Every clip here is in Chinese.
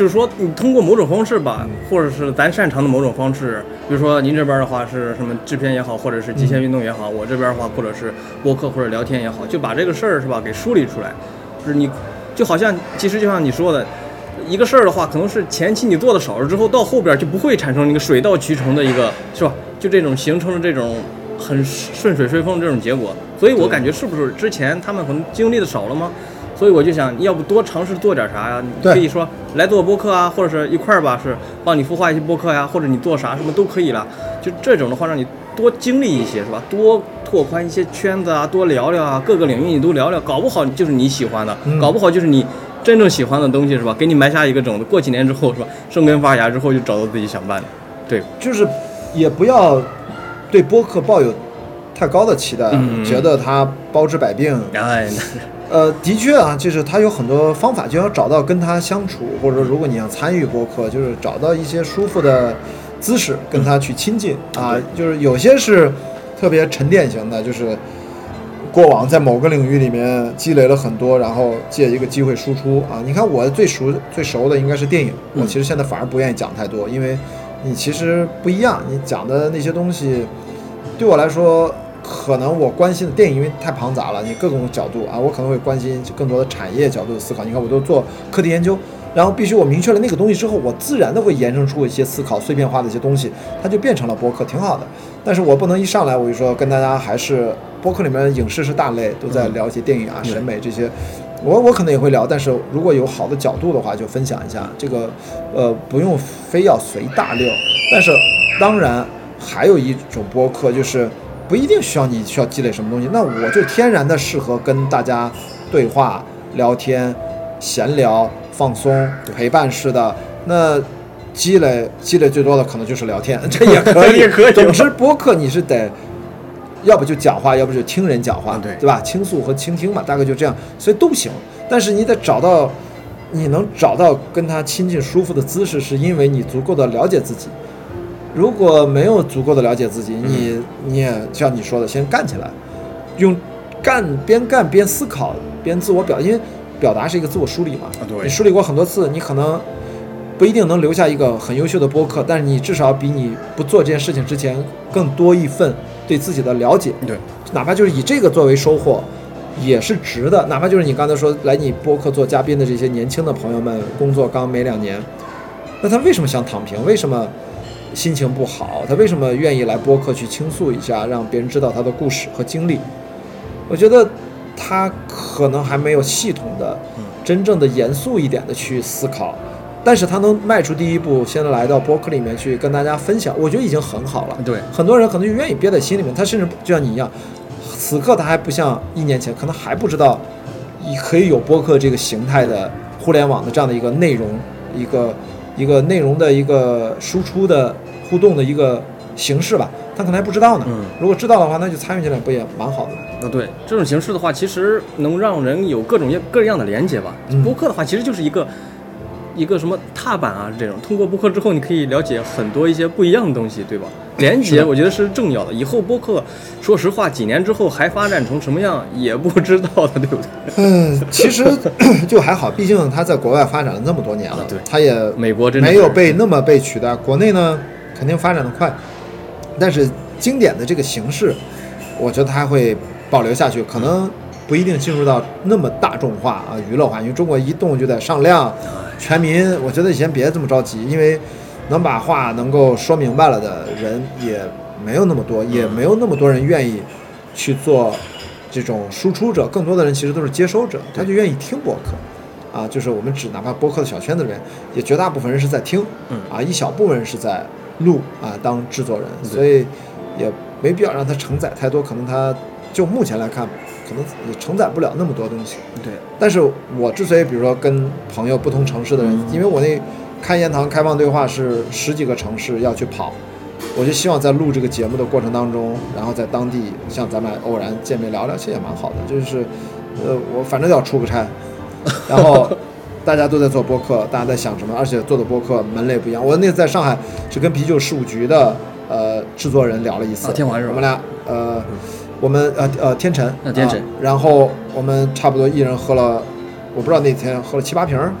就是说你通过某种方式吧，或者是咱擅长的某种方式，比如说您这边的话是什么制片也好，或者是极限运动也好，我这边的话或者是播客或者聊天也好，就把这个事儿是吧给梳理出来，就是你就好像其实就像你说的。一个事儿的话，可能是前期你做的少了之后，到后边就不会产生一个水到渠成的一个，是吧？就这种形成了这种很顺水顺风的这种结果。所以我感觉是不是之前他们可能经历的少了吗？所以我就想要不多尝试做点啥呀？你可以说来做播客啊，或者是一块儿吧，是帮你孵化一些播客呀，或者你做啥什么都可以了。就这种的话，让你多经历一些，是吧？多拓宽一些圈子啊，多聊聊啊，各个领域你都聊聊，搞不好就是你喜欢的，嗯搞不好就是你真正喜欢的东西，是吧？给你埋下一个种子，过几年之后，是吧？生根发芽之后，就找到自己想办的。对，就是也不要对播客抱有太高的期待，嗯觉得它包治百病。哎，呃，的确啊，就是他有很多方法，就要找到跟他相处，或者说如果你要参与播客，就是找到一些舒服的姿势跟他去亲近啊。就是有些是特别沉淀型的，就是过往在某个领域里面积累了很多，然后借一个机会输出啊。你看我最熟最熟的应该是电影，我嗯其实现在反而不愿意讲太多，因为你其实不一样，你讲的那些东西对我来说。可能我关心的电影因为太庞杂了，你各种角度啊，我可能会关心更多的产业角度的思考。你看，我都做课题研究，然后必须我明确了那个东西之后，我自然的会延伸出一些思考、碎片化的一些东西，它就变成了播客，挺好的。但是我不能一上来我就说跟大家还是播客里面影视是大类，都在聊一些电影啊、嗯审美这些，我我可能也会聊，但是如果有好的角度的话，就分享一下。这个呃，不用非要随大流，但是当然还有一种播客就是。不一定需要你需要积累什么东西，那我就天然的适合跟大家对话、聊天、闲聊、放松、陪伴式的。那积累积累最多的可能就是聊天，这也可以，也可以总之，播客你是得，要不就讲话，要不就听人讲话，啊对对吧？倾诉和倾听嘛，大概就这样，所以都行。但是你得找到，你能找到跟他亲近舒服的姿势，是因为你足够的了解自己。如果没有足够的了解自己，你你也像你说的，先干起来，用干边干边思考边自我表，因为表达是一个自我梳理嘛。你梳理过很多次，你可能不一定能留下一个很优秀的播客，但是你至少比你不做这件事情之前更多一份对自己的了解。对，哪怕就是以这个作为收获，也是值的。哪怕就是你刚才说来你播客做嘉宾的这些年轻的朋友们，工作刚没两年，那他为什么想躺平？为什么心情不好？他为什么愿意来播客去倾诉一下，让别人知道他的故事和经历？我觉得他可能还没有系统的、真正的严肃一点的去思考。但是他能迈出第一步，先来到播客里面去跟大家分享，我觉得已经很好了。对，很多人可能就愿意憋在心里面，他甚至就像你一样，此刻他还不像一年前，可能还不知道，你可以有播客这个形态的互联网的这样的一个内容，一个一个内容的一个输出的互动的一个形式吧，他可能还不知道呢。嗯如果知道的话，那就参与进来不也蛮好的吗？啊，对，这种形式的话，其实能让人有各种各样的连接吧。嗯播客的话，其实就是一个一个什么踏板啊，这种通过播客之后，你可以了解很多一些不一样的东西，对吧？连接我觉得是重要的。以后播客，说实话，几年之后还发展成什么样也不知道的，对不对？嗯，其实 就还好，毕竟他在国外发展了那么多年了，啊对他也美国真的没有被那么被取代。国内呢，肯定发展的快，但是经典的这个形式，我觉得它会保留下去，可能不一定进入到那么大众化啊、娱乐化，因为中国移动就在上量，全民。我觉得先别这么着急，因为能把话能够说明白了的人也没有那么多，也没有那么多人愿意去做这种输出者，更多的人其实都是接收者，他就愿意听播客。啊，就是我们只哪怕播客的小圈子里面，也绝大部分人是在听，嗯啊，一小部分人是在录啊，当制作人，所以也没必要让他承载太多，可能他就目前来看，可能也承载不了那么多东西。对，但是我之所以比如说跟朋友不同城市的人，因为我那开言堂开放对话是十几个城市要去跑，我就希望在录这个节目的过程当中，然后在当地像咱们偶然见面聊聊，其实也蛮好的。就是，呃，我反正要出个差，然后大家都在做播客，大家在想什么，而且做的播客门类不一样。我那次在上海是跟啤酒事务局的呃制作人聊了一次，啊天环是吧我们俩呃。我们呃呃天辰，啊天辰啊然后我们差不多一人喝了我不知道那天喝了七八瓶儿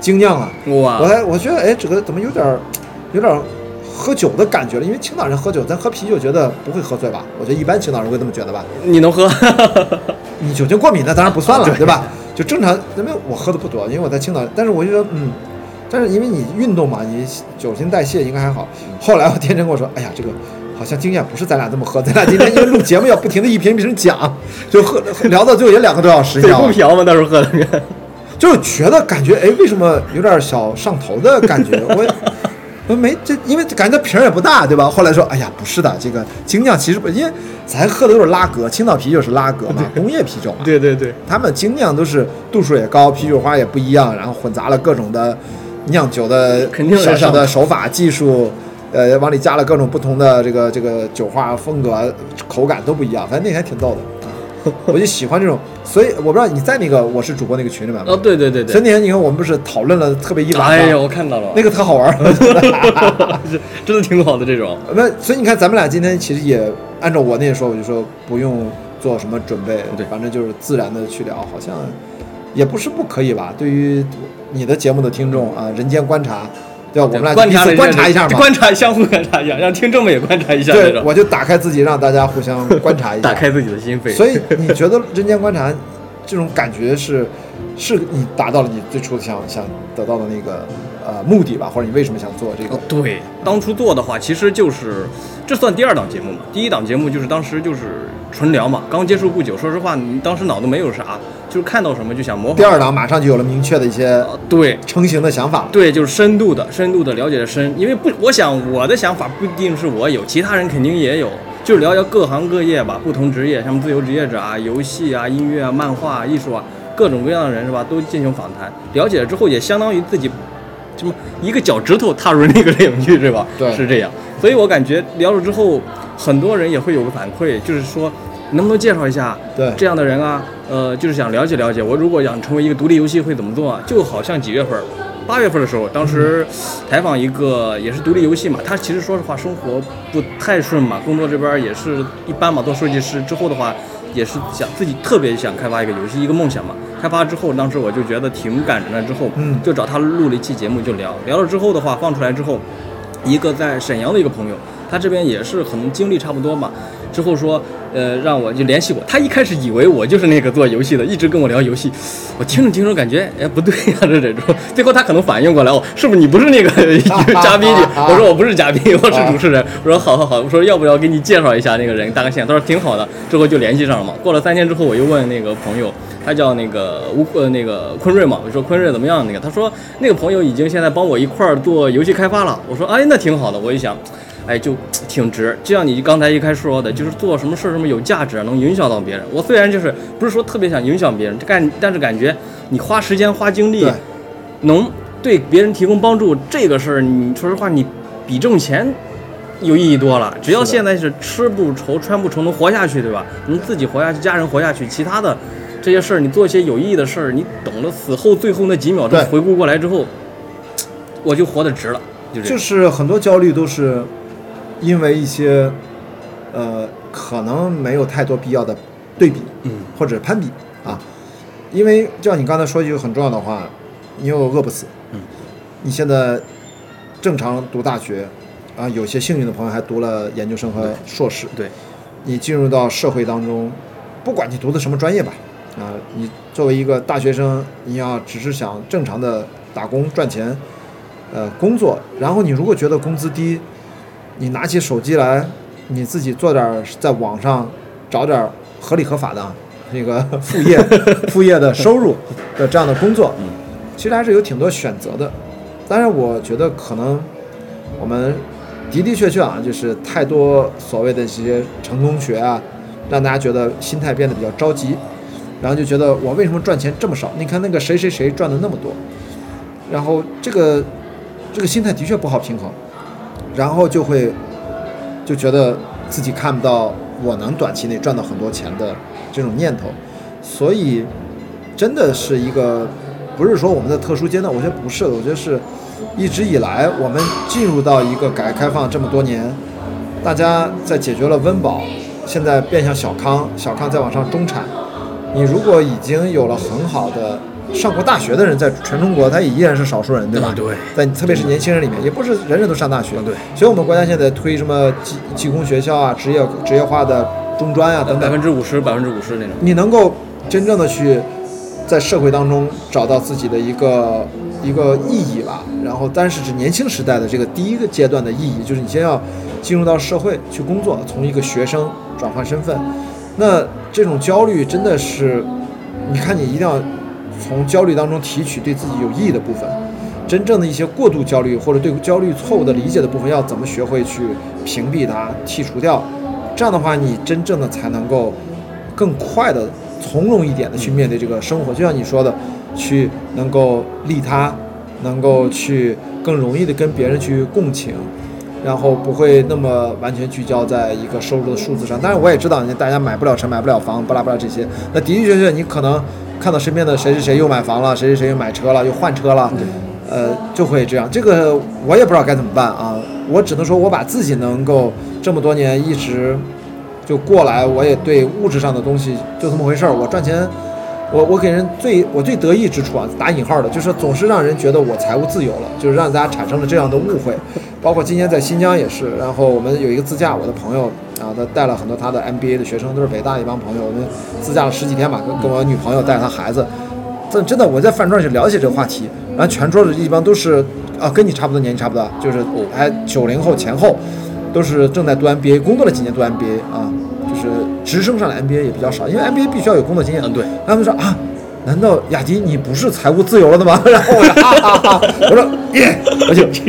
精酿啊，哇我，还我觉得哎，这个怎么有点儿有点儿喝酒的感觉了？因为青岛人喝酒，咱喝啤酒觉得不会喝醉吧？我觉得一般青岛人会这么觉得吧？你能喝？你酒精过敏那当然不算了，对吧？就正常，因为我喝的不多，因为我在青岛，但是我就说，嗯，但是因为你运动嘛，你酒精代谢应该还好。后来我天真跟我说，哎呀，这个好像经验不是咱俩这么喝，咱俩今天因为录节目要不停的一瓶一瓶讲，就喝聊到最后也两个多小时，你知嘴道吗？不瓢吗？到时候喝的。就是觉得感觉哎，为什么有点小上头的感觉？我也我没这，因为感觉瓶儿也不大，对吧？后来说，哎呀，不是的，这个精酿其实不，因为咱喝的都是拉格，青岛啤酒是拉格嘛，工业啤酒嘛，对对对，他们精酿都是度数也高，啤酒花也不一样，然后混杂了各种的酿酒的小小上的手法技术，呃，往里加了各种不同的这个这个酒花风格，口感都不一样。反正那天挺逗的，我就喜欢这种。所以我不知道你在那个我是主播那个群里面吗？哦，对对对所以对。那天你看我们不是讨论了特别一晚上，哎呀，我看到了，那个特好玩 真的挺好的这种。那所以你看，咱们俩今天其实也按照我那说，我就说不用做什么准备，对反正就是自然的去聊，好像也不是不可以吧？对于你的节目的听众啊，人间观察，对吧？我们俩观察观察一下嘛。观察相互观察一下，让听众们也观察一下对，种，我就打开自己，让大家互相观察一下。打开自己的心扉。所以你觉得人间观察这种感觉是，是你达到了你最初想想得到的那个呃目的吧？或者你为什么想做这个哦，？对，当初做的话，其实就是这算第二档节目嘛。第一档节目就是当时就是纯聊嘛，刚接触不久。说实话，你当时脑子没有啥，就是看到什么就想模仿。第二档马上就有了明确的一些呃，对成型的想法了。对，就是深度的、深度的了解的深。因为不，我想我的想法不一定是我有，其他人肯定也有。就是聊聊各行各业吧，不同职业，像自由职业者啊、游戏啊、音乐啊、漫画、啊、艺术啊，各种各样的人是吧，都进行访谈。了解了之后，也相当于自己什么一个脚趾头踏入那个领域是吧？对是这样。所以我感觉聊了之后，很多人也会有个反馈，就是说能不能介绍一下对这样的人啊？呃，就是想了解了解，我如果想成为一个独立游戏会怎么做啊？就好像几月份，八月份的时候，当时采访一个也是独立游戏嘛，他其实说实话生活不太顺嘛，工作这边也是一般嘛，做设计师之后的话，也是想自己特别想开发一个游戏，一个梦想嘛。开发之后，当时我就觉得挺赶着呢，之后嗯就找他录了一期节目就聊，聊了之后的话放出来之后，一个在沈阳的一个朋友，他这边也是可能经历差不多嘛，之后说，呃，让我就联系我。他一开始以为我就是那个做游戏的，一直跟我聊游戏。我听着听着感觉，哎，不对呀、这 这种。最后他可能反应过来，哦，是不是你不是那个 嘉宾？我说我不是嘉宾，我是主持人。我说好好好，我说要不要给你介绍一下那个人，搭个线。他说挺好的。之后就联系上了嘛。过了三天之后，我又问那个朋友。他叫那个吴呃那个坤瑞嘛，我说坤瑞怎么样？那个他说那个朋友已经现在帮我一块儿做游戏开发了。我说哎那挺好的，我一想，哎就挺值。就像你刚才一开始说的，就是做什么事儿什么有价值，能影响到别人。我虽然就是不是说特别想影响别人，干但是感觉你花时间花精力，能对别人提供帮助，这个事儿你说实话你比挣钱。有意义多了，只要现在是吃不愁穿不愁，能活下去，对吧？能自己活下去，家人活下去，其他的这些事儿，你做一些有意义的事儿，你懂了，死后最后那几秒钟回顾过来之后，我就活得值了，就。就是很多焦虑都是因为一些呃可能没有太多必要的对比嗯，或者攀比啊，因为就像你刚才说一句很重要的话，你又饿不死，嗯，你现在正常读大学啊，有些幸运的朋友还读了研究生和硕士，对，你进入到社会当中，不管你读的什么专业吧，啊，你作为一个大学生，你要只是想正常的打工赚钱，呃，工作，然后你如果觉得工资低，你拿起手机来，你自己做点在网上找点合理合法的那个 副业副业的收入的这样的工作，其实还是有挺多选择的。当然，我觉得可能我们的的确确啊，就是太多所谓的这些成功学啊，让大家觉得心态变得比较着急，然后就觉得我为什么赚钱这么少？你看那个谁谁谁赚的那么多，然后这个这个心态的确不好平衡，然后就会就觉得自己看不到我能短期内赚到很多钱的这种念头，所以真的是一个不是说我们的特殊阶段，我觉得不是，我觉得是一直以来我们进入到一个改革开放这么多年，大家在解决了温饱，现在变向小康，小康再往上中产，你如果已经有了很好的上过大学的人在全中国他也依然是少数人，对吧？啊对在特别是年轻人里面，也不是人人都上大学。啊对所以我们国家现在推什么技技工学校啊、职业职业化的中专啊等等百，分之五十、百分之五十那种。你能够真正的去在社会当中找到自己的一个一个意义吧。然后，但是指年轻时代的这个第一个阶段的意义，就是你先要进入到社会去工作，从一个学生转换身份。那这种焦虑真的是，你看你一定要从焦虑当中提取对自己有意义的部分。真正的一些过度焦虑或者对焦虑错误的理解的部分，要怎么学会去屏蔽它、剔除掉？这样的话，你真正的才能够更快的、从容一点的去面对这个生活。就像你说的，去能够利他，能够去更容易的跟别人去共情，然后不会那么完全聚焦在一个收入的数字上。当然，我也知道，大家买不了车、买不了房，巴拉巴拉这些。那的的确确，你可能看到身边的谁谁谁又买房了，谁谁谁又买车了，又换车了。呃，就会这样。这个我也不知道该怎么办啊。我只能说，我把自己能够这么多年一直就过来，我也对物质上的东西就这么回事儿。我赚钱，我我给人最我最得意之处啊，打引号的，就是总是让人觉得我财务自由了，就是让大家产生了这样的误会。包括今年在新疆也是，然后我们有一个自驾，我的朋友啊，他带了很多他的 MBA 的学生，都是北大一帮朋友，我们自驾了十几天吧，跟跟我女朋友带着她孩子。真真的，我在饭桌上去聊起这个话题，然后全桌的一帮都是啊，跟你差不多年纪差不多，就是还九零后前后，都是正在读 MBA，工作了几年读 MBA 啊，就是直升上来 MBA 也比较少，因为 MBA 必须要有工作经验。嗯，对。他们说啊，难道雅迪你不是财务自由了的吗？然后我说哈哈哈，我说耶，我就